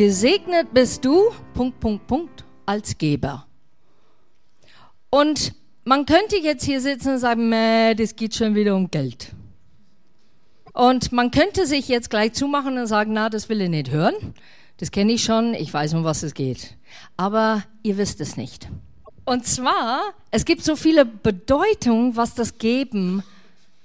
Gesegnet bist du, Punkt, Punkt, Punkt, als Geber. Und man könnte jetzt hier sitzen und sagen, Mäh, das geht schon wieder um Geld. Und man könnte sich jetzt gleich zumachen und sagen, na, das will ich nicht hören. Das kenne ich schon, ich weiß, um was es geht. Aber ihr wisst es nicht. Und zwar, es gibt so viele Bedeutungen, was das Geben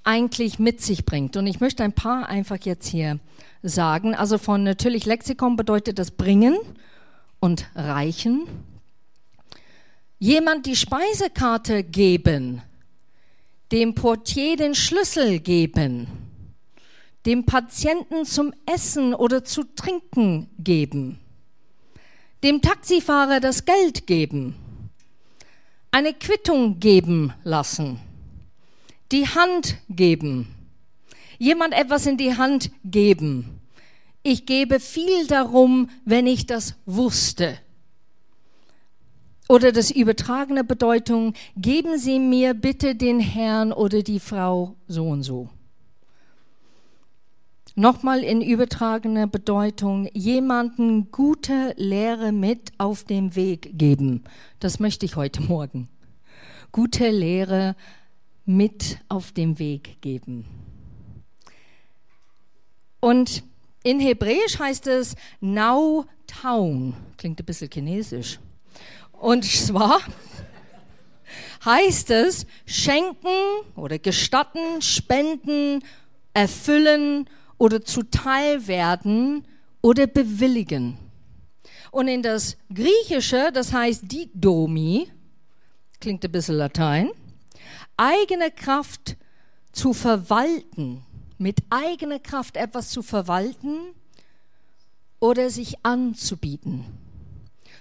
eigentlich mit sich bringt. Und ich möchte ein paar einfach jetzt hier sagen. Also von natürlich Lexikon bedeutet das bringen und reichen. Jemand die Speisekarte geben, dem Portier den Schlüssel geben, dem Patienten zum Essen oder zu trinken geben, dem Taxifahrer das Geld geben, eine Quittung geben lassen, die Hand geben, jemand etwas in die Hand geben. Ich gebe viel darum, wenn ich das wusste. Oder das übertragene Bedeutung, geben Sie mir bitte den Herrn oder die Frau so und so. Nochmal in übertragener Bedeutung, jemanden gute Lehre mit auf dem Weg geben. Das möchte ich heute Morgen. Gute Lehre mit auf dem Weg geben. Und in Hebräisch heißt es Now Town. Klingt ein bisschen chinesisch. Und zwar heißt es schenken oder gestatten, spenden, erfüllen oder zuteil werden oder bewilligen. Und in das Griechische, das heißt Didomi, klingt ein bisschen Latein, eigene Kraft zu verwalten, mit eigener Kraft etwas zu verwalten oder sich anzubieten.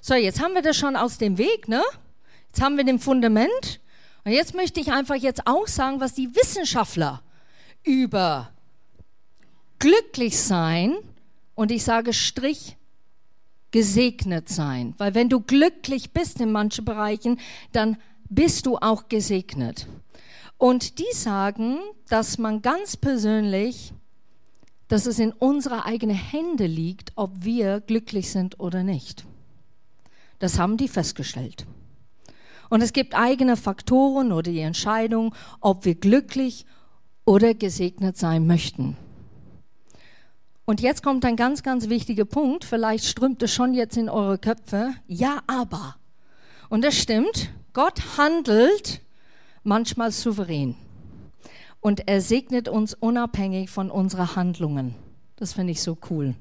So, jetzt haben wir das schon aus dem Weg, ne? Jetzt haben wir den Fundament. Und jetzt möchte ich einfach jetzt auch sagen, was die Wissenschaftler über glücklich sein und ich sage Strich gesegnet sein. Weil wenn du glücklich bist in manchen Bereichen, dann bist du auch gesegnet. Und die sagen, dass man ganz persönlich, dass es in unserer eigenen Hände liegt, ob wir glücklich sind oder nicht. Das haben die festgestellt. Und es gibt eigene Faktoren oder die Entscheidung, ob wir glücklich oder gesegnet sein möchten. Und jetzt kommt ein ganz, ganz wichtiger Punkt. Vielleicht strömt es schon jetzt in eure Köpfe. Ja, aber. Und das stimmt. Gott handelt manchmal souverän. Und er segnet uns unabhängig von unseren Handlungen. Das finde ich so cool.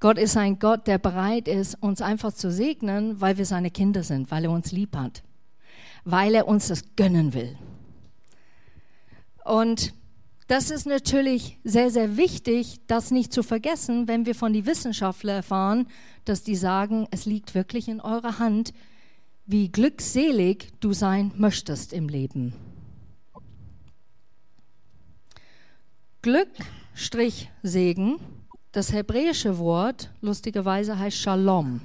Gott ist ein Gott, der bereit ist, uns einfach zu segnen, weil wir seine Kinder sind, weil er uns lieb hat, weil er uns das gönnen will. Und das ist natürlich sehr, sehr wichtig, das nicht zu vergessen, wenn wir von den Wissenschaftlern erfahren, dass die sagen, es liegt wirklich in eurer Hand, wie glückselig du sein möchtest im Leben. Glück, Strich, Segen. Das hebräische Wort, lustigerweise, heißt Shalom.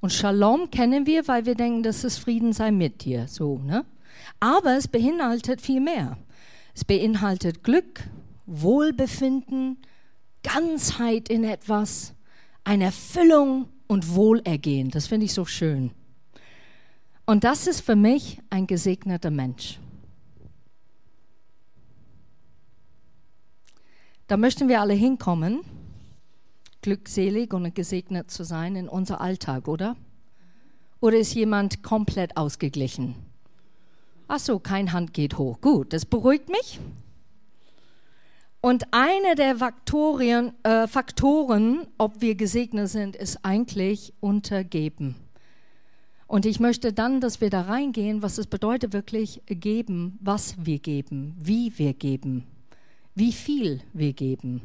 Und Shalom kennen wir, weil wir denken, dass es Frieden sei mit dir, so, ne? Aber es beinhaltet viel mehr. Es beinhaltet Glück, Wohlbefinden, Ganzheit in etwas, eine Erfüllung und Wohlergehen. Das finde ich so schön. Und das ist für mich ein gesegneter Mensch. Da möchten wir alle hinkommen, glückselig und gesegnet zu sein in unser Alltag, oder? Oder ist jemand komplett ausgeglichen? Ach so, kein Hand geht hoch. Gut, das beruhigt mich. Und einer der Faktorien, äh, Faktoren, ob wir gesegnet sind, ist eigentlich untergeben. Und ich möchte dann, dass wir da reingehen, was es bedeutet wirklich geben, was wir geben, wie wir geben, wie viel wir geben.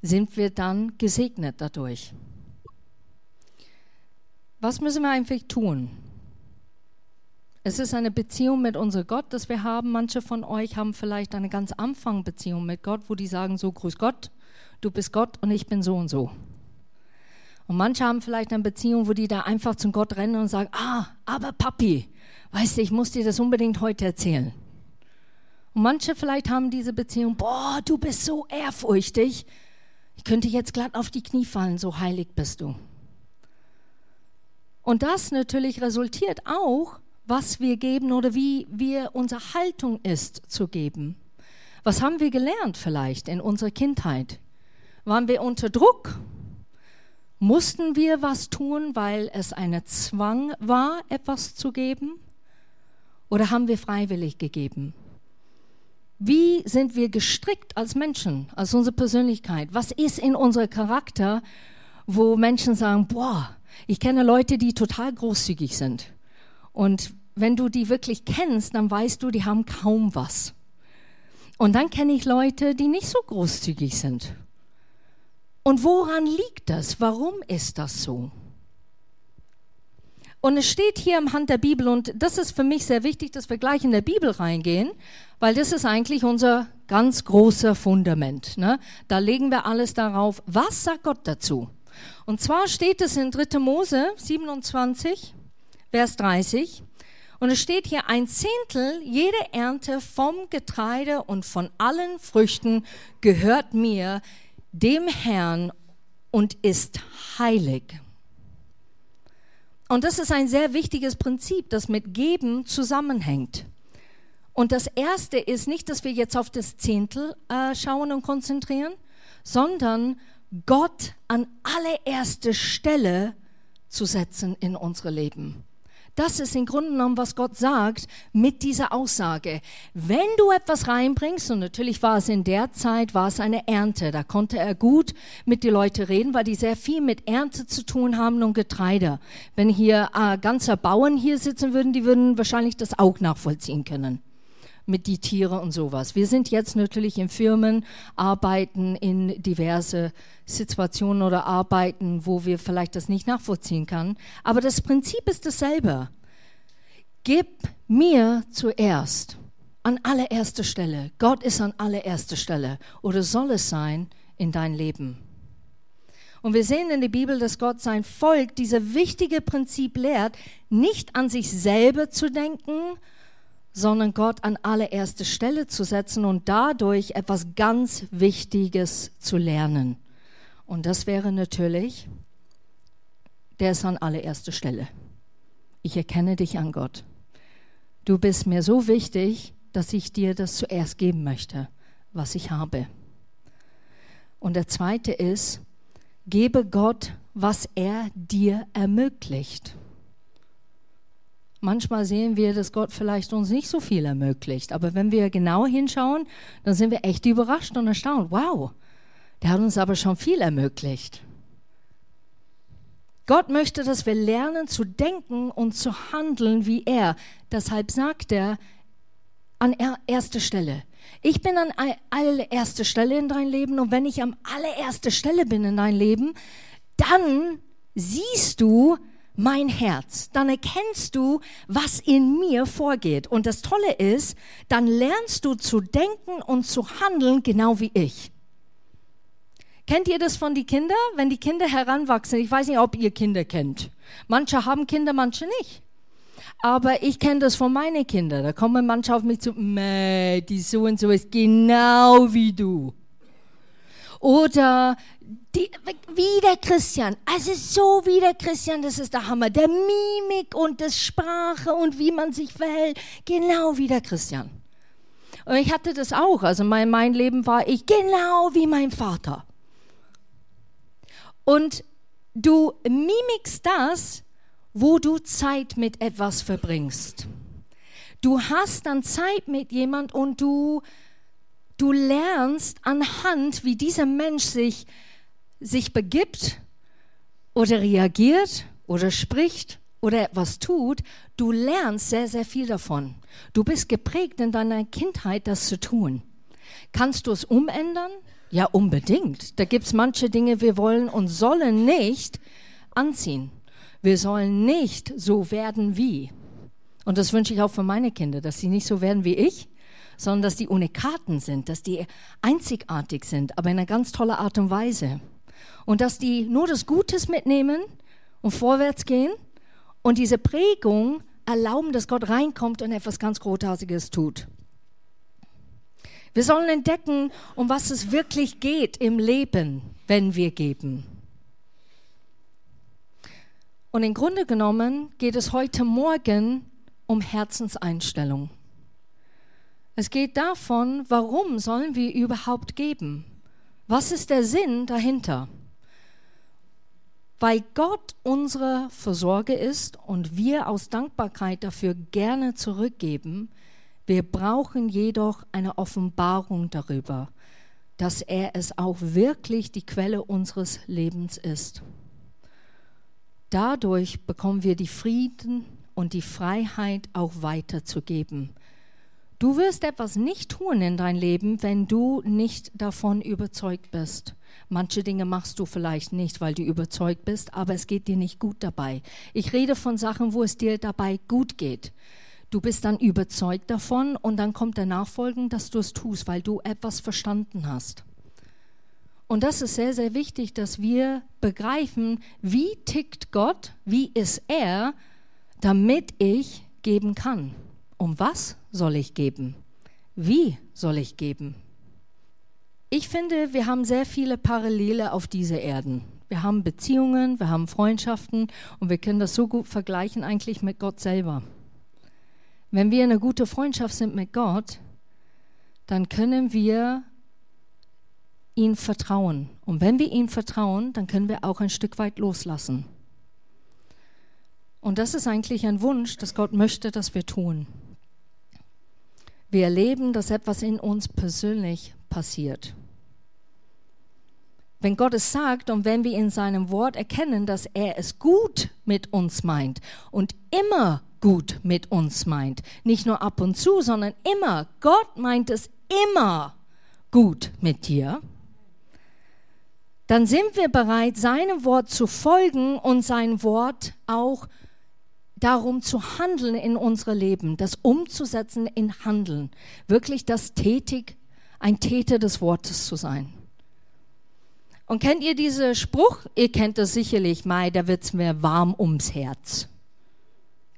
Sind wir dann gesegnet dadurch? Was müssen wir eigentlich tun? Es ist eine Beziehung mit unserem Gott, das wir haben. Manche von euch haben vielleicht eine ganz Anfangbeziehung mit Gott, wo die sagen so, grüß Gott, du bist Gott und ich bin so und so. Und manche haben vielleicht eine Beziehung, wo die da einfach zum Gott rennen und sagen, ah, aber Papi, weißt du, ich muss dir das unbedingt heute erzählen. Und manche vielleicht haben diese Beziehung, boah, du bist so ehrfurchtig, ich könnte jetzt glatt auf die Knie fallen, so heilig bist du. Und das natürlich resultiert auch, was wir geben oder wie wir unsere Haltung ist zu geben. Was haben wir gelernt vielleicht in unserer Kindheit? Waren wir unter Druck? Mussten wir was tun, weil es ein Zwang war, etwas zu geben? Oder haben wir freiwillig gegeben? Wie sind wir gestrickt als Menschen, als unsere Persönlichkeit? Was ist in unserem Charakter, wo Menschen sagen, boah, ich kenne Leute, die total großzügig sind. Und wenn du die wirklich kennst, dann weißt du, die haben kaum was. Und dann kenne ich Leute, die nicht so großzügig sind. Und woran liegt das? Warum ist das so? Und es steht hier am Hand der Bibel, und das ist für mich sehr wichtig, dass wir gleich in der Bibel reingehen, weil das ist eigentlich unser ganz großer Fundament. Ne? Da legen wir alles darauf. Was sagt Gott dazu? Und zwar steht es in 3. Mose 27, Vers 30. Und es steht hier, ein Zehntel jede Ernte vom Getreide und von allen Früchten gehört mir, dem Herrn, und ist heilig. Und das ist ein sehr wichtiges Prinzip, das mit Geben zusammenhängt. Und das Erste ist nicht, dass wir jetzt auf das Zehntel äh, schauen und konzentrieren, sondern Gott an allererste Stelle zu setzen in unsere Leben. Das ist im Grunde genommen, was Gott sagt mit dieser Aussage. Wenn du etwas reinbringst, und natürlich war es in der Zeit, war es eine Ernte, da konnte er gut mit den Leuten reden, weil die sehr viel mit Ernte zu tun haben und Getreide. Wenn hier äh, ganze Bauern hier sitzen würden, die würden wahrscheinlich das auch nachvollziehen können mit die Tiere und sowas. Wir sind jetzt natürlich in Firmen, arbeiten in diverse Situationen oder Arbeiten, wo wir vielleicht das nicht nachvollziehen können. Aber das Prinzip ist dasselbe. Gib mir zuerst an allererster Stelle. Gott ist an allererster Stelle oder soll es sein in dein Leben. Und wir sehen in der Bibel, dass Gott sein Volk dieses wichtige Prinzip lehrt, nicht an sich selber zu denken, sondern Gott an allererste Stelle zu setzen und dadurch etwas ganz Wichtiges zu lernen. Und das wäre natürlich, der ist an allererster Stelle. Ich erkenne dich an Gott. Du bist mir so wichtig, dass ich dir das zuerst geben möchte, was ich habe. Und der zweite ist, gebe Gott, was er dir ermöglicht. Manchmal sehen wir, dass Gott vielleicht uns nicht so viel ermöglicht. Aber wenn wir genau hinschauen, dann sind wir echt überrascht und erstaunt. Wow, der hat uns aber schon viel ermöglicht. Gott möchte, dass wir lernen zu denken und zu handeln wie er. Deshalb sagt er an erster Stelle. Ich bin an allererster Stelle in dein Leben und wenn ich am allererster Stelle bin in dein Leben, dann siehst du, mein Herz, dann erkennst du, was in mir vorgeht. Und das Tolle ist, dann lernst du zu denken und zu handeln, genau wie ich. Kennt ihr das von den Kindern? Wenn die Kinder heranwachsen, ich weiß nicht, ob ihr Kinder kennt. Manche haben Kinder, manche nicht. Aber ich kenne das von meinen Kindern. Da kommen manche auf mich zu, die so und so ist genau wie du. Oder die, der Christian, also so wie der Christian, das ist der Hammer. Der Mimik und das Sprache und wie man sich verhält, genau wie der Christian. Und ich hatte das auch, also mein, mein Leben war ich genau wie mein Vater. Und du mimikst das, wo du Zeit mit etwas verbringst. Du hast dann Zeit mit jemand und du Du lernst anhand, wie dieser Mensch sich, sich begibt oder reagiert oder spricht oder etwas tut, du lernst sehr, sehr viel davon. Du bist geprägt in deiner Kindheit, das zu tun. Kannst du es umändern? Ja, unbedingt. Da gibt es manche Dinge, wir wollen und sollen nicht anziehen. Wir sollen nicht so werden wie. Und das wünsche ich auch für meine Kinder, dass sie nicht so werden wie ich, sondern dass die Unikaten sind, dass die einzigartig sind, aber in einer ganz toller Art und Weise. Und dass die nur das Gutes mitnehmen und vorwärts gehen und diese Prägung erlauben, dass Gott reinkommt und etwas ganz Großartiges tut. Wir sollen entdecken, um was es wirklich geht im Leben, wenn wir geben. Und im Grunde genommen geht es heute Morgen um Herzenseinstellung. Es geht davon, warum sollen wir überhaupt geben? Was ist der Sinn dahinter? Weil Gott unsere Versorger ist und wir aus Dankbarkeit dafür gerne zurückgeben, wir brauchen jedoch eine Offenbarung darüber, dass er es auch wirklich die Quelle unseres Lebens ist. Dadurch bekommen wir die Frieden und die Freiheit auch weiterzugeben. Du wirst etwas nicht tun in dein Leben, wenn du nicht davon überzeugt bist. Manche Dinge machst du vielleicht nicht, weil du überzeugt bist, aber es geht dir nicht gut dabei. Ich rede von Sachen, wo es dir dabei gut geht. Du bist dann überzeugt davon und dann kommt der Nachfolgen, dass du es tust, weil du etwas verstanden hast. Und das ist sehr, sehr wichtig, dass wir begreifen, wie tickt Gott, wie ist er, damit ich geben kann. Um was soll ich geben? Wie soll ich geben? Ich finde, wir haben sehr viele Parallele auf dieser Erden. Wir haben Beziehungen, wir haben Freundschaften und wir können das so gut vergleichen eigentlich mit Gott selber. Wenn wir eine gute Freundschaft sind mit Gott, dann können wir ihm vertrauen. Und wenn wir ihm vertrauen, dann können wir auch ein Stück weit loslassen. Und das ist eigentlich ein Wunsch, dass Gott möchte, dass wir tun. Wir erleben, dass etwas in uns persönlich passiert. Wenn Gott es sagt und wenn wir in seinem Wort erkennen, dass er es gut mit uns meint und immer gut mit uns meint. Nicht nur ab und zu, sondern immer. Gott meint es immer gut mit dir. Dann sind wir bereit, seinem Wort zu folgen und sein Wort auch darum zu handeln in unserem Leben, das umzusetzen in Handeln. Wirklich das tätig, ein Täter des Wortes zu sein. Und kennt ihr diesen Spruch? Ihr kennt das sicherlich, Mai, da wird es mir warm ums Herz.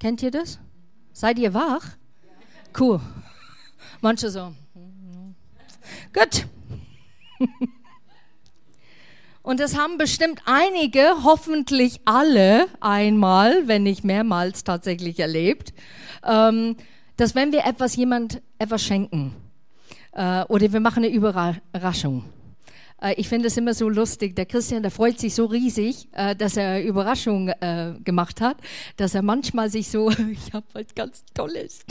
Kennt ihr das? Seid ihr wach? Cool. Manche so. Gut. Und das haben bestimmt einige, hoffentlich alle einmal, wenn nicht mehrmals tatsächlich erlebt, ähm, dass wenn wir etwas jemand etwas schenken äh, oder wir machen eine Überraschung, äh, ich finde es immer so lustig. Der Christian, der freut sich so riesig, äh, dass er Überraschung gemacht hat, dass er manchmal sich so, ich habe was ganz Tolles.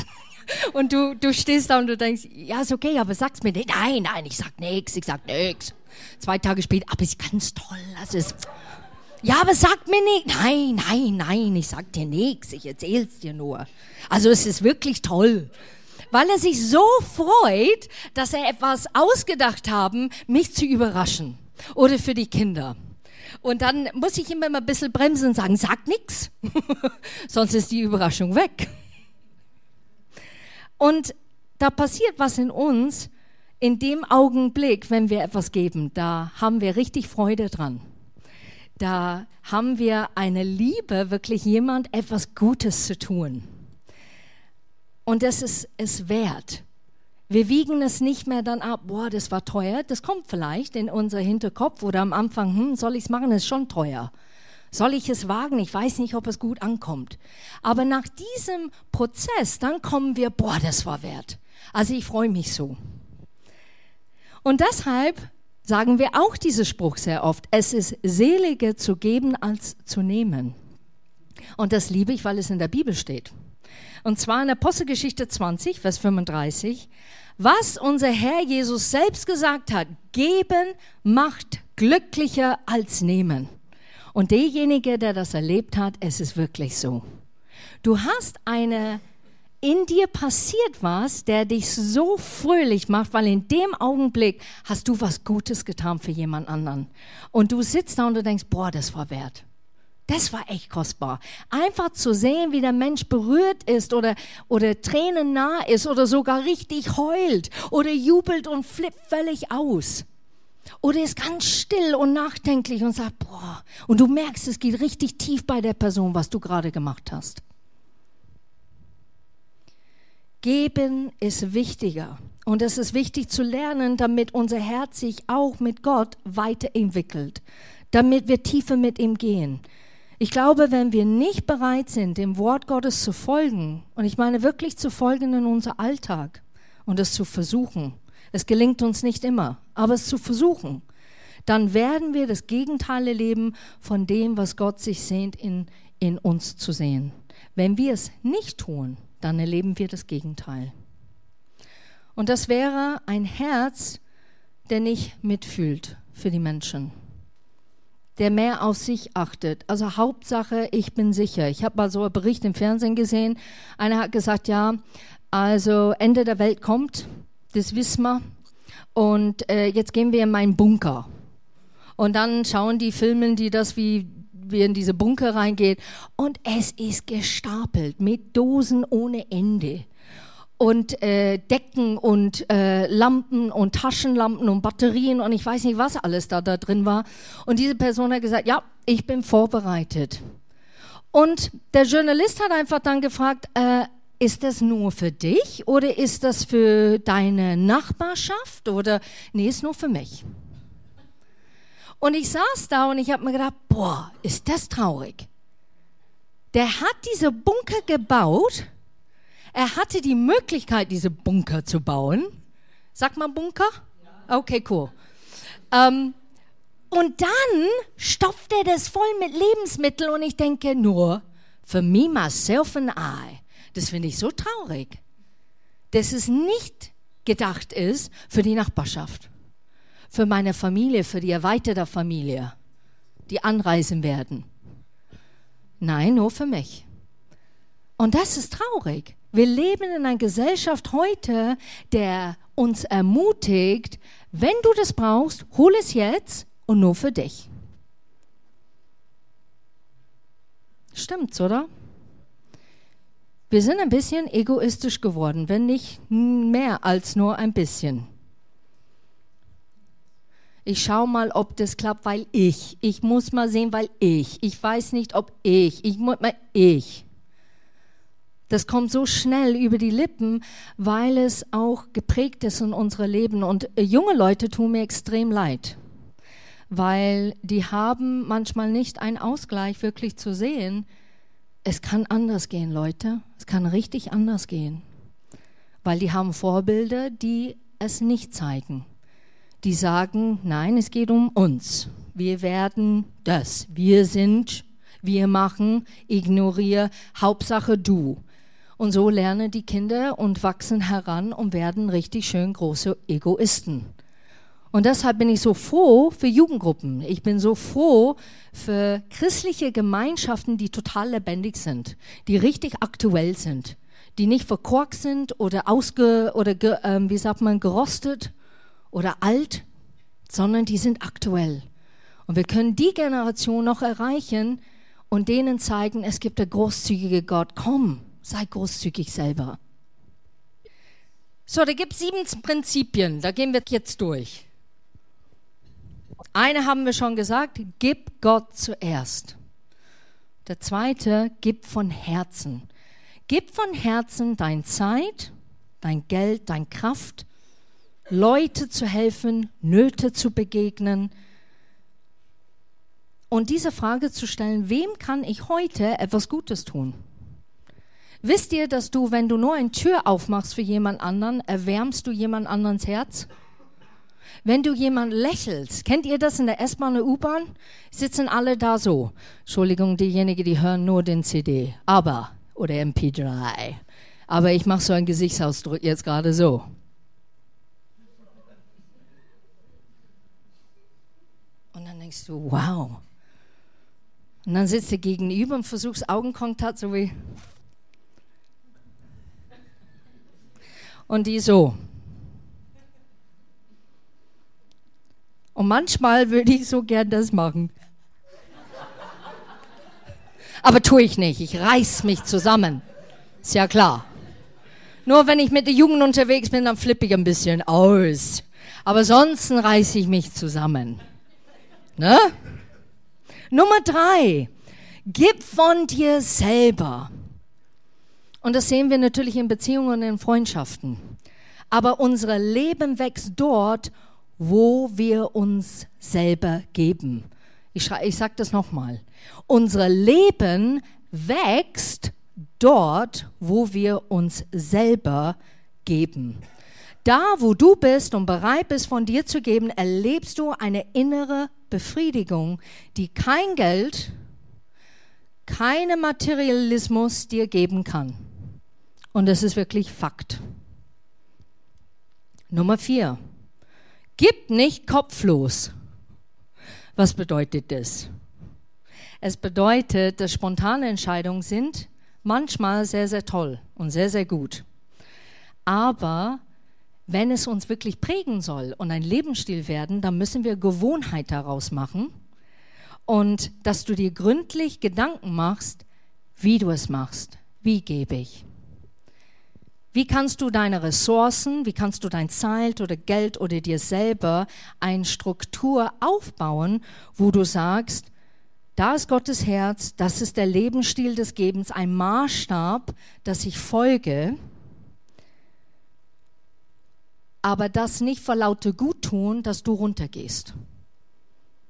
Und du, du stehst da und du denkst, ja, ist okay, aber sag's mir nicht. Nein, nein, ich sag nix, ich sag nix. Zwei Tage später, aber ist ganz toll, das ist, ja, aber sag mir nicht. Nein, nein, nein, ich sag dir nichts, ich erzähl's dir nur. Also es ist wirklich toll weil er sich so freut, dass er etwas ausgedacht haben, mich zu überraschen. Oder für die Kinder. Und dann muss ich immer ein bisschen bremsen und sagen, sag nix, sonst ist die Überraschung weg. Und da passiert was in uns in dem Augenblick, wenn wir etwas geben, da haben wir richtig Freude dran. Da haben wir eine Liebe, wirklich jemand etwas Gutes zu tun. Und das ist es wert. Wir wiegen es nicht mehr dann ab, boah, das war teuer. Das kommt vielleicht in unser Hinterkopf oder am Anfang, hm, soll ich es machen, das ist schon teuer. Soll ich es wagen? Ich weiß nicht, ob es gut ankommt. Aber nach diesem Prozess, dann kommen wir, boah, das war wert. Also ich freue mich so. Und deshalb sagen wir auch diesen Spruch sehr oft, es ist seliger zu geben als zu nehmen. Und das liebe ich, weil es in der Bibel steht. Und zwar in Apostelgeschichte 20, Vers 35. Was unser Herr Jesus selbst gesagt hat, geben macht glücklicher als nehmen. Und derjenige, der das erlebt hat, es ist wirklich so. Du hast eine, in dir passiert was, der dich so fröhlich macht, weil in dem Augenblick hast du was Gutes getan für jemand anderen. Und du sitzt da und du denkst, boah, das war wert. Das war echt kostbar. Einfach zu sehen, wie der Mensch berührt ist oder, oder Tränen nah ist oder sogar richtig heult oder jubelt und flippt völlig aus. Oder ist ganz still und nachdenklich und sagt, boah, und du merkst, es geht richtig tief bei der Person, was du gerade gemacht hast. Geben ist wichtiger. Und es ist wichtig zu lernen, damit unser Herz sich auch mit Gott weiterentwickelt, damit wir tiefer mit ihm gehen. Ich glaube, wenn wir nicht bereit sind, dem Wort Gottes zu folgen, und ich meine wirklich zu folgen in unser Alltag und es zu versuchen, es gelingt uns nicht immer, aber es zu versuchen, dann werden wir das Gegenteil erleben von dem, was Gott sich sehnt, in, in uns zu sehen. Wenn wir es nicht tun, dann erleben wir das Gegenteil. Und das wäre ein Herz, der nicht mitfühlt für die Menschen, der mehr auf sich achtet. Also Hauptsache, ich bin sicher. Ich habe mal so einen Bericht im Fernsehen gesehen. Einer hat gesagt, ja, also Ende der Welt kommt, das wissen wir. Und äh, jetzt gehen wir in meinen Bunker. Und dann schauen die, filmen die das, wie wir in diese Bunker reingehen. Und es ist gestapelt mit Dosen ohne Ende und äh, Decken und äh, Lampen und Taschenlampen und Batterien und ich weiß nicht, was alles da, da drin war. Und diese Person hat gesagt, ja, ich bin vorbereitet. Und der Journalist hat einfach dann gefragt, äh, ist das nur für dich oder ist das für deine Nachbarschaft oder nee, ist nur für mich. Und ich saß da und ich habe mir gedacht, boah, ist das traurig. Der hat diese Bunker gebaut er hatte die Möglichkeit, diese Bunker zu bauen. Sagt man Bunker? Okay, cool. Ähm, und dann stopft er das voll mit Lebensmitteln und ich denke nur, für me, myself and I, das finde ich so traurig, dass es nicht gedacht ist für die Nachbarschaft, für meine Familie, für die erweiterte Familie, die anreisen werden. Nein, nur für mich. Und das ist traurig. Wir leben in einer Gesellschaft heute, der uns ermutigt, wenn du das brauchst, hol es jetzt und nur für dich. Stimmt's, oder? Wir sind ein bisschen egoistisch geworden, wenn nicht mehr als nur ein bisschen. Ich schaue mal, ob das klappt, weil ich. Ich muss mal sehen, weil ich. Ich weiß nicht, ob ich. Ich muss mal ich. Das kommt so schnell über die Lippen, weil es auch geprägt ist in unserem Leben. Und äh, junge Leute tun mir extrem leid, weil die haben manchmal nicht einen Ausgleich wirklich zu sehen. Es kann anders gehen, Leute. Es kann richtig anders gehen, weil die haben Vorbilder, die es nicht zeigen. Die sagen, nein, es geht um uns. Wir werden das. Wir sind, wir machen, ignoriere, Hauptsache du. Und so lernen die Kinder und wachsen heran und werden richtig schön große Egoisten. Und deshalb bin ich so froh für Jugendgruppen. Ich bin so froh für christliche Gemeinschaften, die total lebendig sind, die richtig aktuell sind, die nicht verkorkt sind oder ausge oder äh, wie sagt man gerostet oder alt, sondern die sind aktuell. Und wir können die Generation noch erreichen und denen zeigen, es gibt der großzügige Gott. Komm, Sei großzügig selber. So, da gibt es sieben Prinzipien, da gehen wir jetzt durch. Eine haben wir schon gesagt, gib Gott zuerst. Der zweite, gib von Herzen. Gib von Herzen dein Zeit, dein Geld, dein Kraft, Leute zu helfen, Nöte zu begegnen. Und diese Frage zu stellen, wem kann ich heute etwas Gutes tun? Wisst ihr, dass du, wenn du nur eine Tür aufmachst für jemand anderen, erwärmst du jemand anderes Herz? Wenn du jemand lächelst, kennt ihr das in der S-Bahn oder U-Bahn? Sitzen alle da so. Entschuldigung, diejenigen, die hören nur den CD, aber oder MP3. Aber ich mache so einen Gesichtsausdruck jetzt gerade so. Und dann denkst du, wow. Und dann sitzt du gegenüber und versuchst Augenkontakt so wie und die so. Und manchmal würde ich so gern das machen. Aber tue ich nicht. Ich reiß mich zusammen. Ist ja klar. Nur wenn ich mit der Jugend unterwegs bin, dann flippe ich ein bisschen aus. Aber sonst reiße ich mich zusammen. Ne? Nummer drei. Gib von dir selber. Und das sehen wir natürlich in Beziehungen und in Freundschaften. Aber unser Leben wächst dort, wo wir uns selber geben. Ich, ich sage das nochmal. Unser Leben wächst dort, wo wir uns selber geben. Da, wo du bist und bereit bist, von dir zu geben, erlebst du eine innere Befriedigung, die kein Geld, kein Materialismus dir geben kann. Und das ist wirklich Fakt. Nummer vier. Gib nicht kopflos. Was bedeutet das? Es bedeutet, dass spontane Entscheidungen sind manchmal sehr, sehr toll und sehr, sehr gut. Aber wenn es uns wirklich prägen soll und ein Lebensstil werden, dann müssen wir Gewohnheit daraus machen und dass du dir gründlich Gedanken machst, wie du es machst. Wie gebe ich? Wie kannst du deine Ressourcen, wie kannst du dein Zeit oder Geld oder dir selber eine Struktur aufbauen, wo du sagst, da ist Gottes Herz, das ist der Lebensstil des Gebens, ein Maßstab, das ich folge, aber das nicht vor lauter Guttun, dass du runtergehst.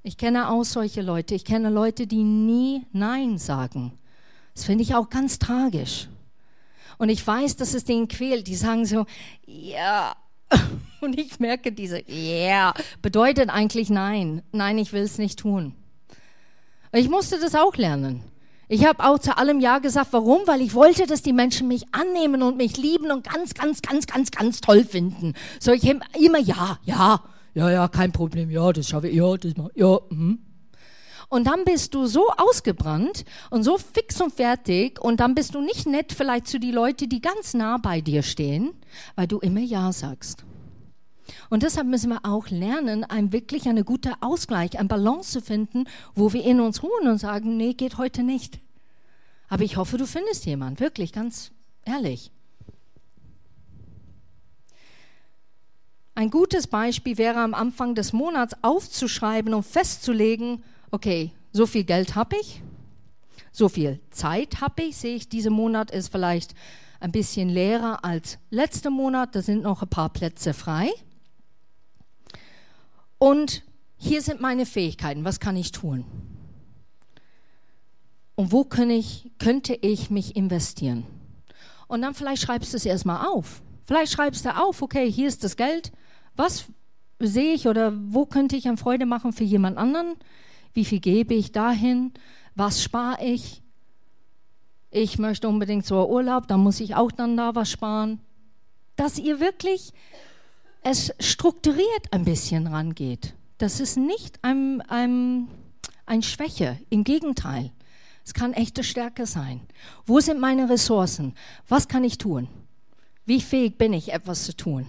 Ich kenne auch solche Leute. Ich kenne Leute, die nie Nein sagen. Das finde ich auch ganz tragisch. Und ich weiß, dass es denen quält. Die sagen so, ja. Und ich merke, diese ja bedeutet eigentlich Nein. Nein, ich will es nicht tun. Ich musste das auch lernen. Ich habe auch zu allem Ja gesagt. Warum? Weil ich wollte, dass die Menschen mich annehmen und mich lieben und ganz, ganz, ganz, ganz, ganz toll finden. So, ich immer Ja, ja, ja, ja, kein Problem. Ja, das schaffe ich. Ja, das mache Ja, mhm. Und dann bist du so ausgebrannt und so fix und fertig und dann bist du nicht nett vielleicht zu den Leuten, die ganz nah bei dir stehen, weil du immer Ja sagst. Und deshalb müssen wir auch lernen, ein wirklich eine gute Ausgleich, ein Balance zu finden, wo wir in uns ruhen und sagen, nee, geht heute nicht. Aber ich hoffe, du findest jemand, wirklich, ganz ehrlich. Ein gutes Beispiel wäre am Anfang des Monats aufzuschreiben und festzulegen, okay, so viel Geld habe ich, so viel Zeit habe ich, sehe ich, dieser Monat ist vielleicht ein bisschen leerer als letzter Monat, da sind noch ein paar Plätze frei. Und hier sind meine Fähigkeiten, was kann ich tun? Und wo ich, könnte ich mich investieren? Und dann vielleicht schreibst du es erstmal auf. Vielleicht schreibst du auf, okay, hier ist das Geld. Was sehe ich oder wo könnte ich an Freude machen für jemand anderen? Wie viel gebe ich dahin? Was spare ich? Ich möchte unbedingt zur Urlaub, dann muss ich auch dann da was sparen. Dass ihr wirklich es strukturiert ein bisschen rangeht. Das ist nicht ein, ein, ein Schwäche, im Gegenteil. Es kann echte Stärke sein. Wo sind meine Ressourcen? Was kann ich tun? Wie fähig bin ich, etwas zu tun?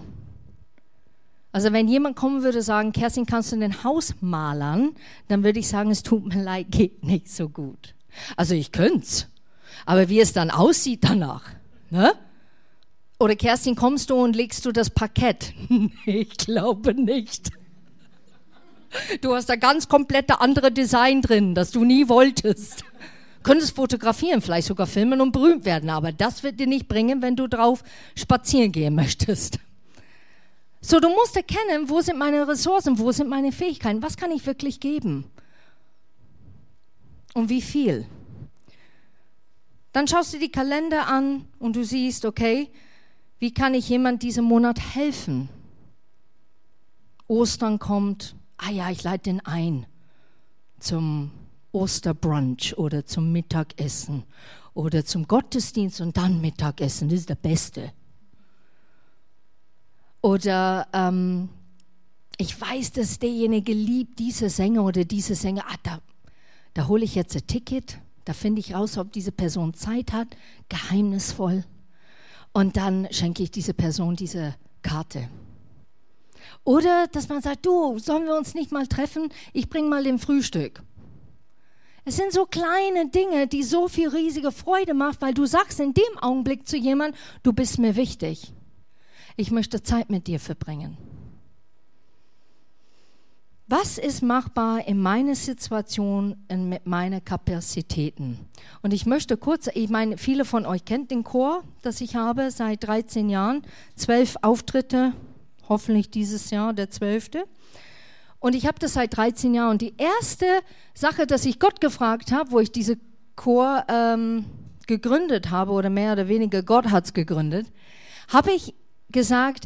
Also wenn jemand kommen würde sagen, Kerstin, kannst du ein Haus malern? Dann würde ich sagen, es tut mir leid, geht nicht so gut. Also ich könnte es. Aber wie es dann aussieht danach, ne? Oder Kerstin, kommst du und legst du das Parkett? ich glaube nicht. Du hast da ganz komplette andere Design drin, das du nie wolltest. Könntest fotografieren, vielleicht sogar filmen und berühmt werden, aber das wird dir nicht bringen, wenn du drauf spazieren gehen möchtest. So, du musst erkennen, wo sind meine Ressourcen, wo sind meine Fähigkeiten, was kann ich wirklich geben? Und wie viel? Dann schaust du die Kalender an und du siehst, okay, wie kann ich jemand diesen Monat helfen? Ostern kommt, ah ja, ich leite den ein zum Osterbrunch oder zum Mittagessen oder zum Gottesdienst und dann Mittagessen. Das ist der Beste. Oder ähm, ich weiß, dass derjenige liebt diese Sänger oder diese Sänger. Ah, da, da hole ich jetzt ein Ticket. Da finde ich raus, ob diese Person Zeit hat. Geheimnisvoll. Und dann schenke ich diese Person diese Karte. Oder dass man sagt, du, sollen wir uns nicht mal treffen? Ich bringe mal den Frühstück. Es sind so kleine Dinge, die so viel riesige Freude machen, weil du sagst in dem Augenblick zu jemandem, du bist mir wichtig. Ich möchte Zeit mit dir verbringen. Was ist machbar in meiner Situation und mit meinen Kapazitäten? Und ich möchte kurz, ich meine, viele von euch kennt den Chor, das ich habe seit 13 Jahren, zwölf Auftritte, hoffentlich dieses Jahr der zwölfte. Und ich habe das seit 13 Jahren. Und die erste Sache, dass ich Gott gefragt habe, wo ich diese Chor ähm, gegründet habe, oder mehr oder weniger Gott hat es gegründet, habe ich gesagt,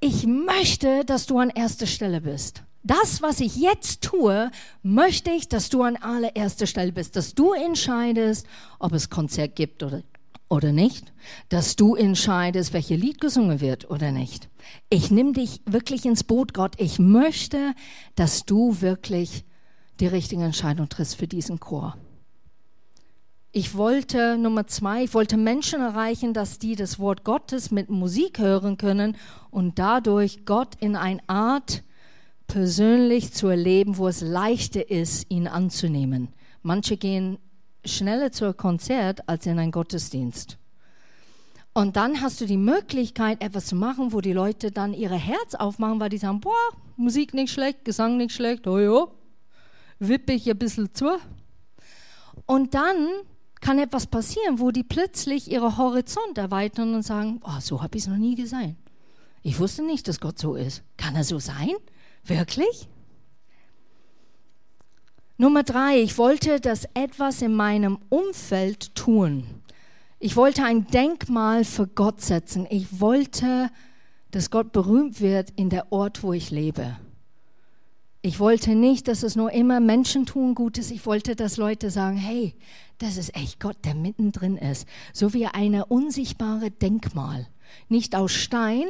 ich möchte, dass du an erster Stelle bist. Das, was ich jetzt tue, möchte ich, dass du an allererster Stelle bist, dass du entscheidest, ob es Konzert gibt oder, oder nicht, dass du entscheidest, welche Lied gesungen wird oder nicht. Ich nehme dich wirklich ins Boot, Gott. Ich möchte, dass du wirklich die richtige Entscheidung triffst für diesen Chor. Ich wollte, Nummer zwei, ich wollte Menschen erreichen, dass die das Wort Gottes mit Musik hören können und dadurch Gott in eine Art persönlich zu erleben, wo es leichter ist, ihn anzunehmen. Manche gehen schneller zur Konzert als in einen Gottesdienst. Und dann hast du die Möglichkeit, etwas zu machen, wo die Leute dann ihre Herz aufmachen, weil die sagen, boah, Musik nicht schlecht, Gesang nicht schlecht, oh ja, wippe ich ein bisschen zu. Und dann kann etwas passieren, wo die plötzlich ihre Horizont erweitern und sagen, oh, so habe ich es noch nie gesehen. Ich wusste nicht, dass Gott so ist. Kann er so sein? Wirklich? Nummer drei, ich wollte das etwas in meinem Umfeld tun. Ich wollte ein Denkmal für Gott setzen. Ich wollte, dass Gott berühmt wird in der Ort, wo ich lebe. Ich wollte nicht, dass es nur immer Menschen tun Gutes. Ich wollte, dass Leute sagen, hey, das ist echt Gott, der mittendrin ist. So wie eine unsichtbare Denkmal. Nicht aus Stein,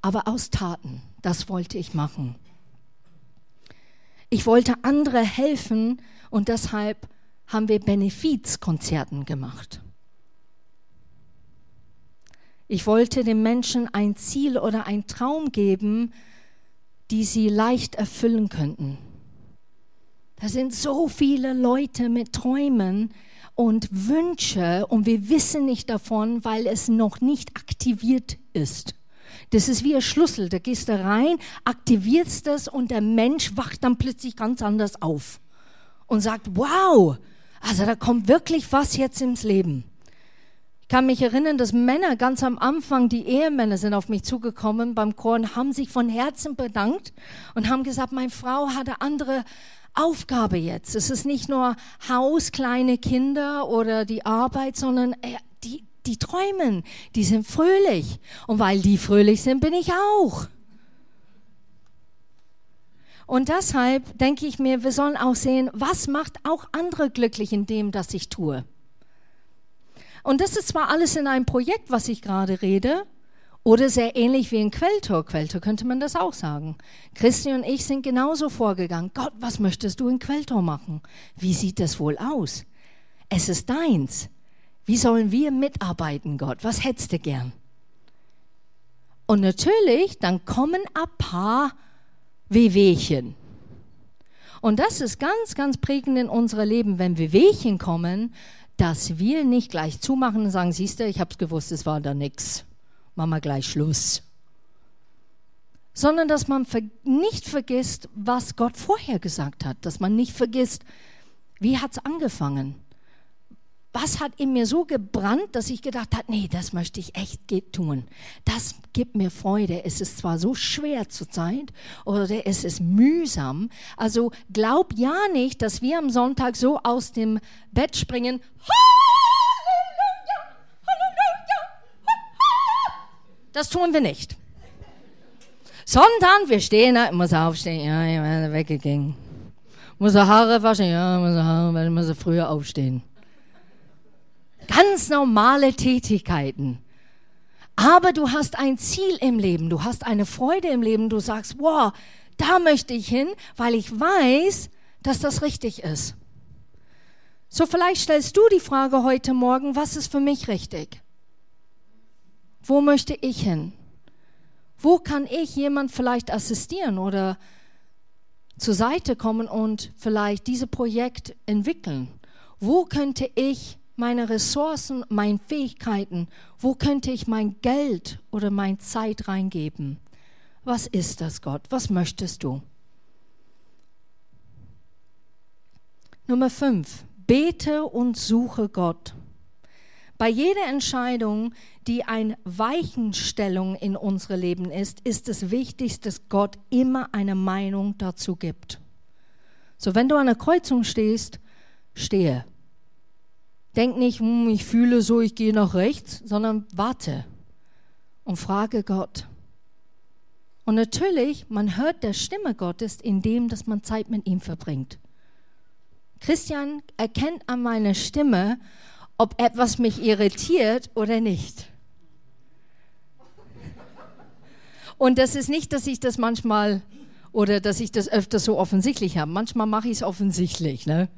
aber aus Taten. Das wollte ich machen. Ich wollte andere helfen und deshalb haben wir Benefizkonzerten gemacht. Ich wollte den Menschen ein Ziel oder ein Traum geben, die sie leicht erfüllen könnten. Da sind so viele Leute mit Träumen und Wünsche und wir wissen nicht davon, weil es noch nicht aktiviert ist. Das ist wie ein Schlüssel. Da gehst du rein, aktivierst das und der Mensch wacht dann plötzlich ganz anders auf und sagt, wow, also da kommt wirklich was jetzt ins Leben. Ich kann mich erinnern, dass Männer ganz am Anfang, die Ehemänner sind auf mich zugekommen beim Chor und haben sich von Herzen bedankt und haben gesagt, meine Frau hatte andere Aufgabe jetzt. Es ist nicht nur Haus, kleine Kinder oder die Arbeit, sondern die, träumen, die sind fröhlich. Und weil die fröhlich sind, bin ich auch. Und deshalb denke ich mir, wir sollen auch sehen, was macht auch andere glücklich in dem, das ich tue. Und das ist zwar alles in einem Projekt, was ich gerade rede, oder sehr ähnlich wie in Quelltor. Quelltor könnte man das auch sagen. Christi und ich sind genauso vorgegangen. Gott, was möchtest du in Quelltor machen? Wie sieht das wohl aus? Es ist deins. Wie sollen wir mitarbeiten, Gott? Was hättest du gern? Und natürlich, dann kommen ein paar Wehwehchen. Und das ist ganz, ganz prägend in unserem Leben, wenn Wehwehchen kommen, dass wir nicht gleich zumachen und sagen, siehst du, ich hab's gewusst, es war da nix. Machen wir gleich Schluss. Sondern dass man nicht vergisst, was Gott vorher gesagt hat. Dass man nicht vergisst, wie hat's angefangen was hat in mir so gebrannt, dass ich gedacht habe, nee, das möchte ich echt tun. Das gibt mir Freude. Es ist zwar so schwer zurzeit oder es ist mühsam. Also glaub ja nicht, dass wir am Sonntag so aus dem Bett springen. Halleluja, Halleluja, das tun wir nicht. Sondern wir stehen da, muss aufstehen, ja, ich weggegangen. Muss Haare waschen, ja, muss Haare, weil muss früher aufstehen ganz normale Tätigkeiten. Aber du hast ein Ziel im Leben, du hast eine Freude im Leben, du sagst, wow, da möchte ich hin, weil ich weiß, dass das richtig ist. So vielleicht stellst du die Frage heute Morgen, was ist für mich richtig? Wo möchte ich hin? Wo kann ich jemand vielleicht assistieren oder zur Seite kommen und vielleicht dieses Projekt entwickeln? Wo könnte ich meine Ressourcen, meine Fähigkeiten, wo könnte ich mein Geld oder meine Zeit reingeben? Was ist das, Gott? Was möchtest du? Nummer fünf. Bete und suche Gott. Bei jeder Entscheidung, die eine Weichenstellung in unserem Leben ist, ist es wichtig, dass Gott immer eine Meinung dazu gibt. So, wenn du an der Kreuzung stehst, stehe. Denk nicht, hm, ich fühle so, ich gehe nach rechts, sondern warte und frage Gott. Und natürlich, man hört der Stimme Gottes, indem dass man Zeit mit ihm verbringt. Christian erkennt an meiner Stimme, ob etwas mich irritiert oder nicht. Und das ist nicht, dass ich das manchmal oder dass ich das öfter so offensichtlich habe. Manchmal mache ich es offensichtlich. Ne?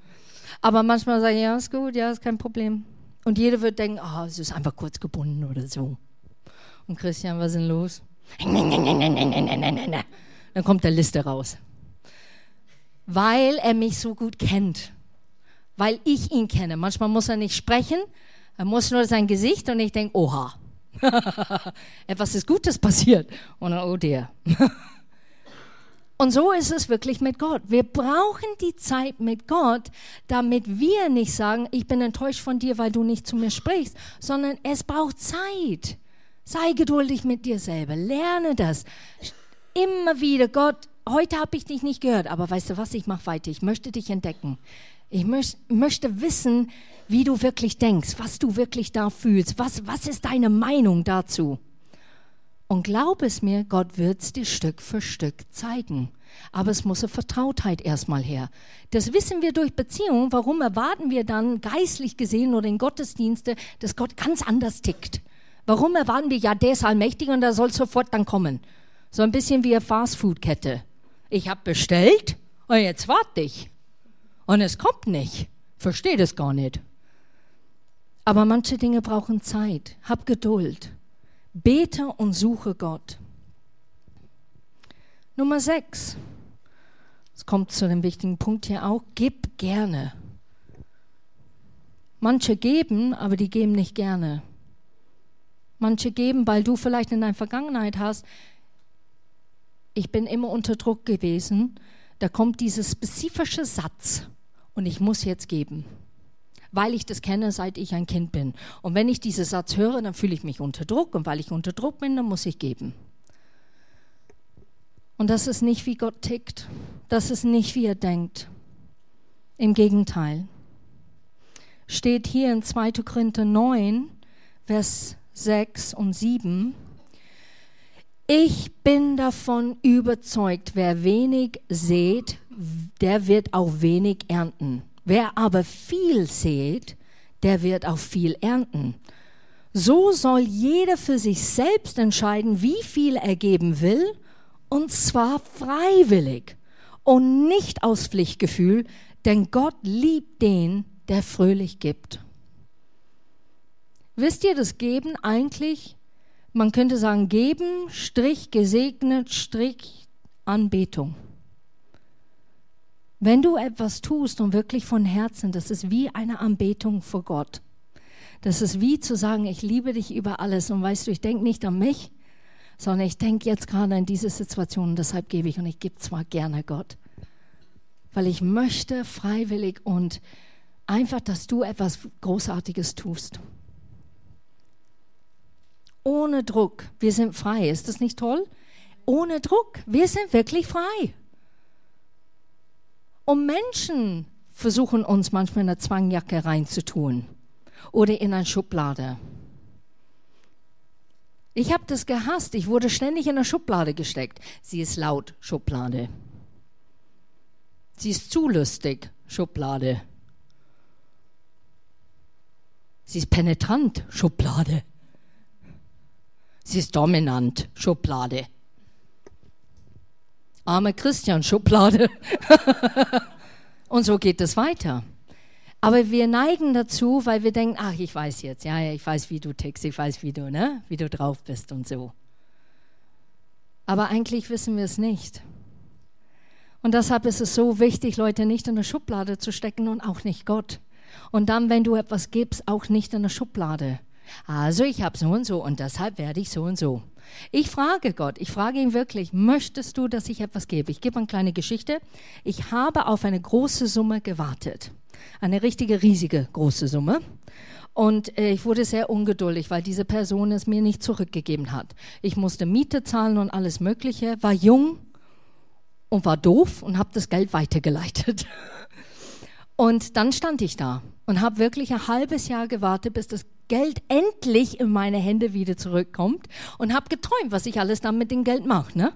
Aber manchmal sage ich, ja, ist gut, ja, ist kein Problem. Und jeder wird denken, ah, oh, es ist einfach kurz gebunden oder so. Und Christian, was ist denn los? Dann kommt der Liste raus. Weil er mich so gut kennt. Weil ich ihn kenne. Manchmal muss er nicht sprechen, er muss nur sein Gesicht und ich denke, oha. Etwas ist Gutes passiert. Und oh der. Und so ist es wirklich mit Gott. Wir brauchen die Zeit mit Gott, damit wir nicht sagen, ich bin enttäuscht von dir, weil du nicht zu mir sprichst, sondern es braucht Zeit. Sei geduldig mit dir selber. Lerne das. Immer wieder, Gott, heute habe ich dich nicht gehört, aber weißt du was, ich mache weiter. Ich möchte dich entdecken. Ich möcht, möchte wissen, wie du wirklich denkst, was du wirklich da fühlst. Was, was ist deine Meinung dazu? Und glaub es mir, Gott wird es dir Stück für Stück zeigen. Aber es muss eine Vertrautheit erstmal her. Das wissen wir durch Beziehungen. Warum erwarten wir dann geistlich gesehen oder in Gottesdienste, dass Gott ganz anders tickt? Warum erwarten wir, ja, der ist allmächtig und der soll sofort dann kommen? So ein bisschen wie eine Fastfood-Kette. Ich habe bestellt und jetzt warte ich. Und es kommt nicht. Verstehe das gar nicht. Aber manche Dinge brauchen Zeit. Hab Geduld. Bete und suche Gott. Nummer sechs. Es kommt zu dem wichtigen Punkt hier auch. Gib gerne. Manche geben, aber die geben nicht gerne. Manche geben, weil du vielleicht in deiner Vergangenheit hast, ich bin immer unter Druck gewesen. Da kommt dieser spezifische Satz und ich muss jetzt geben weil ich das kenne, seit ich ein Kind bin. Und wenn ich diesen Satz höre, dann fühle ich mich unter Druck und weil ich unter Druck bin, dann muss ich geben. Und das ist nicht, wie Gott tickt. Das ist nicht, wie er denkt. Im Gegenteil. Steht hier in 2. Korinther 9, Vers 6 und 7. Ich bin davon überzeugt, wer wenig sät, der wird auch wenig ernten. Wer aber viel sät, der wird auch viel ernten. So soll jeder für sich selbst entscheiden, wie viel er geben will, und zwar freiwillig und nicht aus Pflichtgefühl, denn Gott liebt den, der fröhlich gibt. Wisst ihr, das Geben eigentlich, man könnte sagen, geben, Strich gesegnet, Strich Anbetung. Wenn du etwas tust und wirklich von Herzen, das ist wie eine Anbetung vor Gott. Das ist wie zu sagen, ich liebe dich über alles und weißt du, ich denke nicht an mich, sondern ich denke jetzt gerade an diese Situation und deshalb gebe ich und ich gebe zwar gerne Gott, weil ich möchte freiwillig und einfach, dass du etwas Großartiges tust. Ohne Druck. Wir sind frei. Ist das nicht toll? Ohne Druck. Wir sind wirklich frei. Und Menschen versuchen uns manchmal in eine Zwangjacke reinzutun oder in eine Schublade. Ich habe das gehasst. Ich wurde ständig in eine Schublade gesteckt. Sie ist laut, Schublade. Sie ist zu lustig, Schublade. Sie ist penetrant, Schublade. Sie ist dominant, Schublade arme Christian Schublade. und so geht es weiter. Aber wir neigen dazu, weil wir denken, ach, ich weiß jetzt, ja, ich weiß, wie du tickst, ich weiß, wie du, ne, wie du drauf bist und so. Aber eigentlich wissen wir es nicht. Und deshalb ist es so wichtig, Leute nicht in eine Schublade zu stecken und auch nicht Gott. Und dann, wenn du etwas gibst, auch nicht in eine Schublade. Also ich habe so und so und deshalb werde ich so und so. Ich frage Gott, ich frage ihn wirklich, möchtest du, dass ich etwas gebe? Ich gebe eine kleine Geschichte. Ich habe auf eine große Summe gewartet. Eine richtige, riesige große Summe. Und äh, ich wurde sehr ungeduldig, weil diese Person es mir nicht zurückgegeben hat. Ich musste Miete zahlen und alles Mögliche, war jung und war doof und habe das Geld weitergeleitet. Und dann stand ich da und habe wirklich ein halbes Jahr gewartet, bis das Geld endlich in meine Hände wieder zurückkommt und habe geträumt, was ich alles dann mit dem Geld mache. Ne?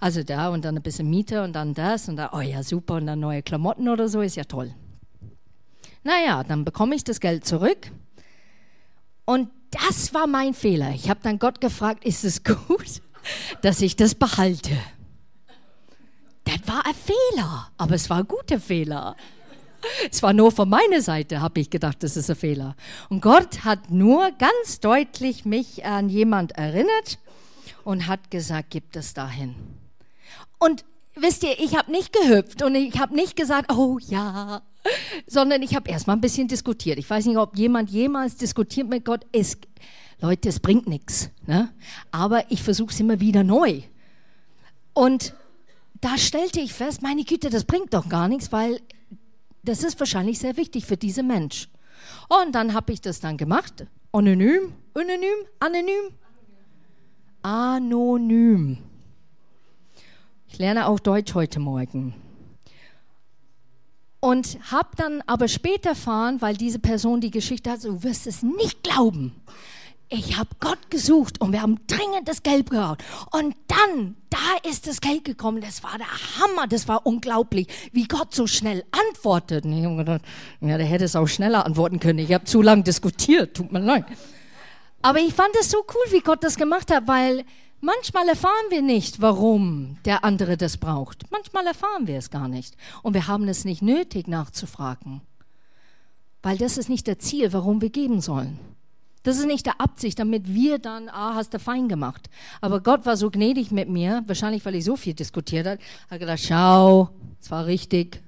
Also da und dann ein bisschen Miete und dann das und da, oh ja, super, und dann neue Klamotten oder so, ist ja toll. Naja, dann bekomme ich das Geld zurück. Und das war mein Fehler. Ich habe dann Gott gefragt, ist es gut, dass ich das behalte? Das war ein Fehler, aber es war ein guter Fehler. Es war nur von meiner Seite, habe ich gedacht, das ist ein Fehler. Und Gott hat nur ganz deutlich mich an jemand erinnert und hat gesagt, gib das dahin. Und wisst ihr, ich habe nicht gehüpft und ich habe nicht gesagt, oh ja, sondern ich habe erstmal ein bisschen diskutiert. Ich weiß nicht, ob jemand jemals diskutiert mit Gott. Es, Leute, es bringt nichts. Ne? Aber ich versuche es immer wieder neu. Und da stellte ich fest, meine Güte, das bringt doch gar nichts, weil das ist wahrscheinlich sehr wichtig für diesen Mensch. Und dann habe ich das dann gemacht. Anonym, anonym, anonym, anonym. Ich lerne auch Deutsch heute Morgen. Und habe dann aber später erfahren, weil diese Person die Geschichte hat, du wirst es nicht glauben. Ich habe Gott gesucht und wir haben dringend das Geld gehabt. Und dann, da ist das Geld gekommen. Das war der Hammer. Das war unglaublich, wie Gott so schnell antwortet. Und ich habe gedacht, ja, der hätte es auch schneller antworten können. Ich habe zu lange diskutiert. Tut mir leid. Aber ich fand es so cool, wie Gott das gemacht hat, weil Manchmal erfahren wir nicht, warum der andere das braucht. Manchmal erfahren wir es gar nicht. Und wir haben es nicht nötig nachzufragen. Weil das ist nicht der Ziel, warum wir geben sollen. Das ist nicht der Absicht, damit wir dann, ah, hast du fein gemacht. Aber Gott war so gnädig mit mir, wahrscheinlich weil ich so viel diskutiert habe, hat gedacht, schau, es war richtig.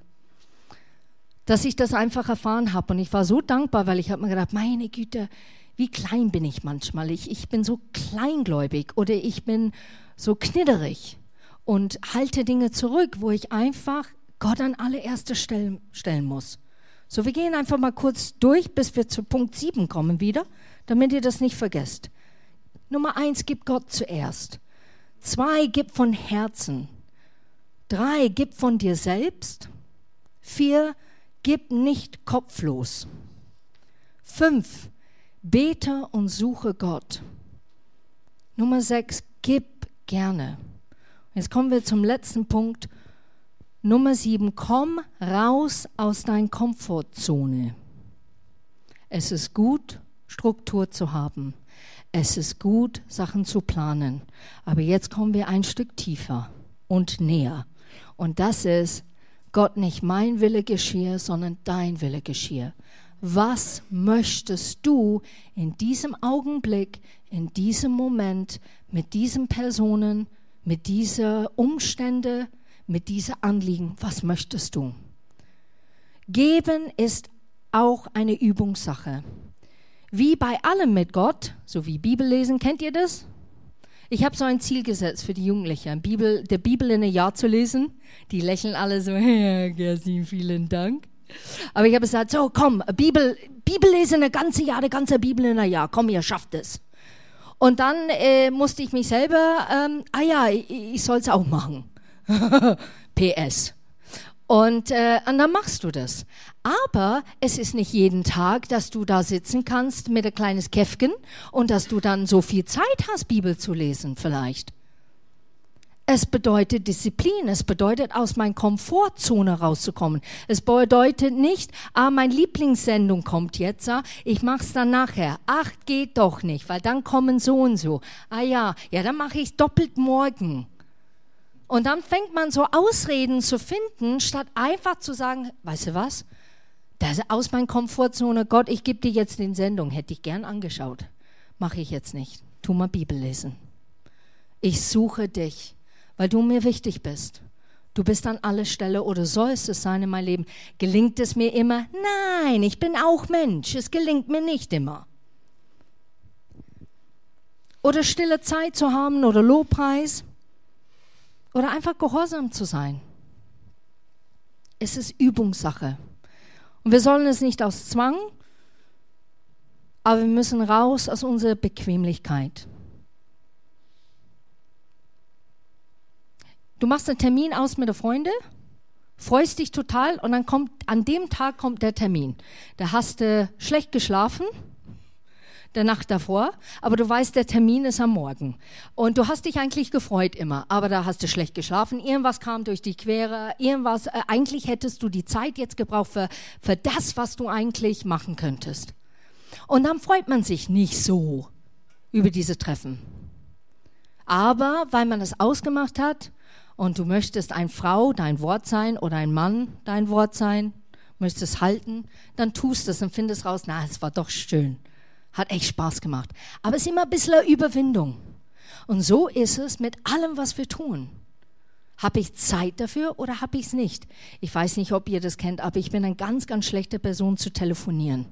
Dass ich das einfach erfahren habe. Und ich war so dankbar, weil ich habe mir gedacht, meine Güte, wie klein bin ich manchmal. Ich, ich bin so kleingläubig oder ich bin so knitterig und halte Dinge zurück, wo ich einfach Gott an allererste Stelle stellen muss. So, wir gehen einfach mal kurz durch, bis wir zu Punkt 7 kommen wieder, damit ihr das nicht vergesst. Nummer eins, gib Gott zuerst. Zwei, gib von Herzen. Drei, gib von dir selbst. Vier, gib nicht kopflos. Fünf, Bete und suche Gott. Nummer sechs, gib gerne. Jetzt kommen wir zum letzten Punkt. Nummer sieben, komm raus aus deiner Komfortzone. Es ist gut, Struktur zu haben. Es ist gut, Sachen zu planen. Aber jetzt kommen wir ein Stück tiefer und näher. Und das ist, Gott nicht mein Wille geschehe, sondern dein Wille geschehe was möchtest du in diesem Augenblick, in diesem Moment mit diesen Personen, mit diesen Umständen, mit diesen Anliegen, was möchtest du? Geben ist auch eine Übungssache. Wie bei allem mit Gott, so wie Bibellesen, kennt ihr das? Ich habe so ein Ziel gesetzt für die Jugendlichen, Bibel, der Bibel in ein Jahr zu lesen. Die lächeln alle so, Herr Gersin, vielen Dank. Aber ich habe gesagt, so komm, Bibel, Bibel lesen eine ganze Jahr, eine ganze Bibel in einem Jahr, komm, ihr schafft es. Und dann äh, musste ich mich selber, ähm, ah ja, ich, ich soll es auch machen. PS. Und, äh, und dann machst du das. Aber es ist nicht jeden Tag, dass du da sitzen kannst mit ein kleines Käffchen und dass du dann so viel Zeit hast, Bibel zu lesen vielleicht. Es bedeutet Disziplin. Es bedeutet, aus meiner Komfortzone rauszukommen. Es bedeutet nicht, ah, meine Lieblingssendung kommt jetzt, ah, ich mach's dann nachher. Ach, geht doch nicht, weil dann kommen so und so. Ah ja, ja, dann mache ich doppelt morgen. Und dann fängt man so Ausreden zu finden, statt einfach zu sagen, weißt du was? Das ist aus meiner Komfortzone. Gott, ich gebe dir jetzt den Sendung. Hätte ich gern angeschaut. Mache ich jetzt nicht. Tu mal Bibel lesen. Ich suche dich weil du mir wichtig bist. Du bist an aller Stelle oder sollst es sein in meinem Leben. Gelingt es mir immer? Nein, ich bin auch Mensch. Es gelingt mir nicht immer. Oder stille Zeit zu haben oder Lobpreis oder einfach gehorsam zu sein. Es ist Übungssache. Und wir sollen es nicht aus Zwang aber wir müssen raus aus unserer Bequemlichkeit. Du machst einen Termin aus mit der Freunde, freust dich total und dann kommt, an dem Tag kommt der Termin. Da hast du schlecht geschlafen, der Nacht davor, aber du weißt, der Termin ist am Morgen. Und du hast dich eigentlich gefreut immer, aber da hast du schlecht geschlafen, irgendwas kam durch die Quere, irgendwas, äh, eigentlich hättest du die Zeit jetzt gebraucht für, für das, was du eigentlich machen könntest. Und dann freut man sich nicht so über diese Treffen. Aber weil man es ausgemacht hat, und du möchtest ein Frau dein Wort sein oder ein Mann dein Wort sein, möchtest es halten, dann tust es und findest raus, na, es war doch schön. Hat echt Spaß gemacht. Aber es ist immer ein bisschen Überwindung. Und so ist es mit allem, was wir tun. Habe ich Zeit dafür oder habe ich es nicht? Ich weiß nicht, ob ihr das kennt, aber ich bin eine ganz, ganz schlechte Person zu telefonieren.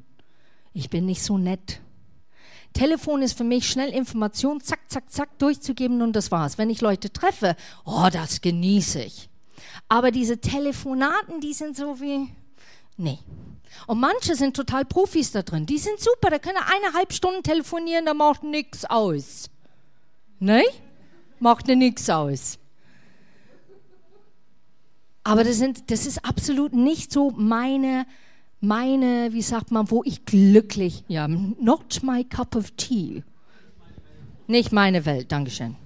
Ich bin nicht so nett. Telefon ist für mich schnell Information, zack, zack, zack, durchzugeben und das war's. Wenn ich Leute treffe, oh, das genieße ich. Aber diese Telefonaten, die sind so wie, nee. Und manche sind total Profis da drin. Die sind super, da können eineinhalb Stunden telefonieren, da macht nichts aus. Ne? Macht nichts aus. Aber das, sind, das ist absolut nicht so meine meine, wie sagt man, wo ich glücklich, ja, not my cup of tea. Nicht meine Welt, Dankeschön.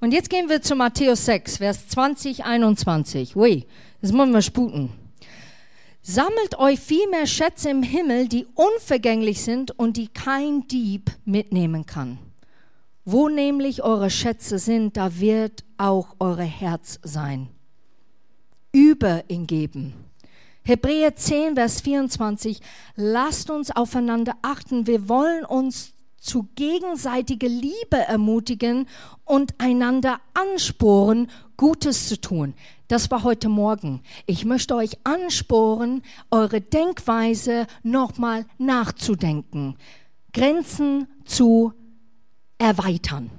Und jetzt gehen wir zu Matthäus 6, Vers 20, 21. Ui, das müssen wir sputen. Sammelt euch vielmehr Schätze im Himmel, die unvergänglich sind und die kein Dieb mitnehmen kann. Wo nämlich eure Schätze sind, da wird auch eure Herz sein. Über ihn geben Hebräer 10, Vers 24, lasst uns aufeinander achten. Wir wollen uns zu gegenseitiger Liebe ermutigen und einander ansporen, Gutes zu tun. Das war heute Morgen. Ich möchte euch ansporen, eure Denkweise nochmal nachzudenken, Grenzen zu erweitern.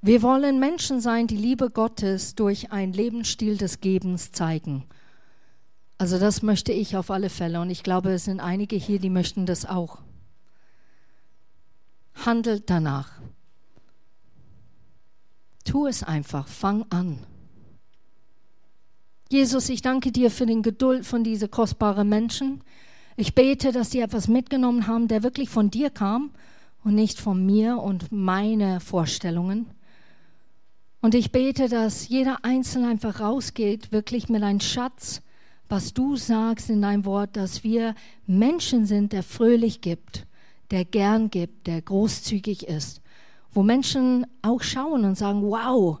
Wir wollen Menschen sein, die Liebe Gottes durch einen Lebensstil des Gebens zeigen. Also das möchte ich auf alle Fälle und ich glaube, es sind einige hier, die möchten das auch. Handelt danach. Tu es einfach, fang an. Jesus, ich danke dir für den Geduld von diesen kostbaren Menschen. Ich bete, dass sie etwas mitgenommen haben, der wirklich von dir kam und nicht von mir und meine Vorstellungen. Und ich bete, dass jeder Einzelne einfach rausgeht, wirklich mit einem Schatz, was du sagst in deinem Wort, dass wir Menschen sind, der fröhlich gibt, der gern gibt, der großzügig ist. Wo Menschen auch schauen und sagen, wow,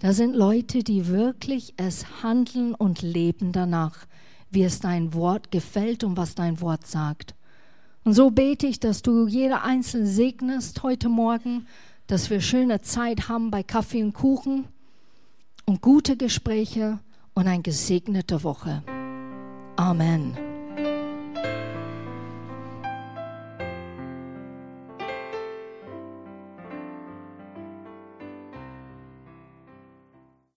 da sind Leute, die wirklich es handeln und leben danach, wie es dein Wort gefällt und was dein Wort sagt. Und so bete ich, dass du jeder Einzelne segnest heute Morgen dass wir schöne Zeit haben bei Kaffee und Kuchen und gute Gespräche und eine gesegnete Woche. Amen.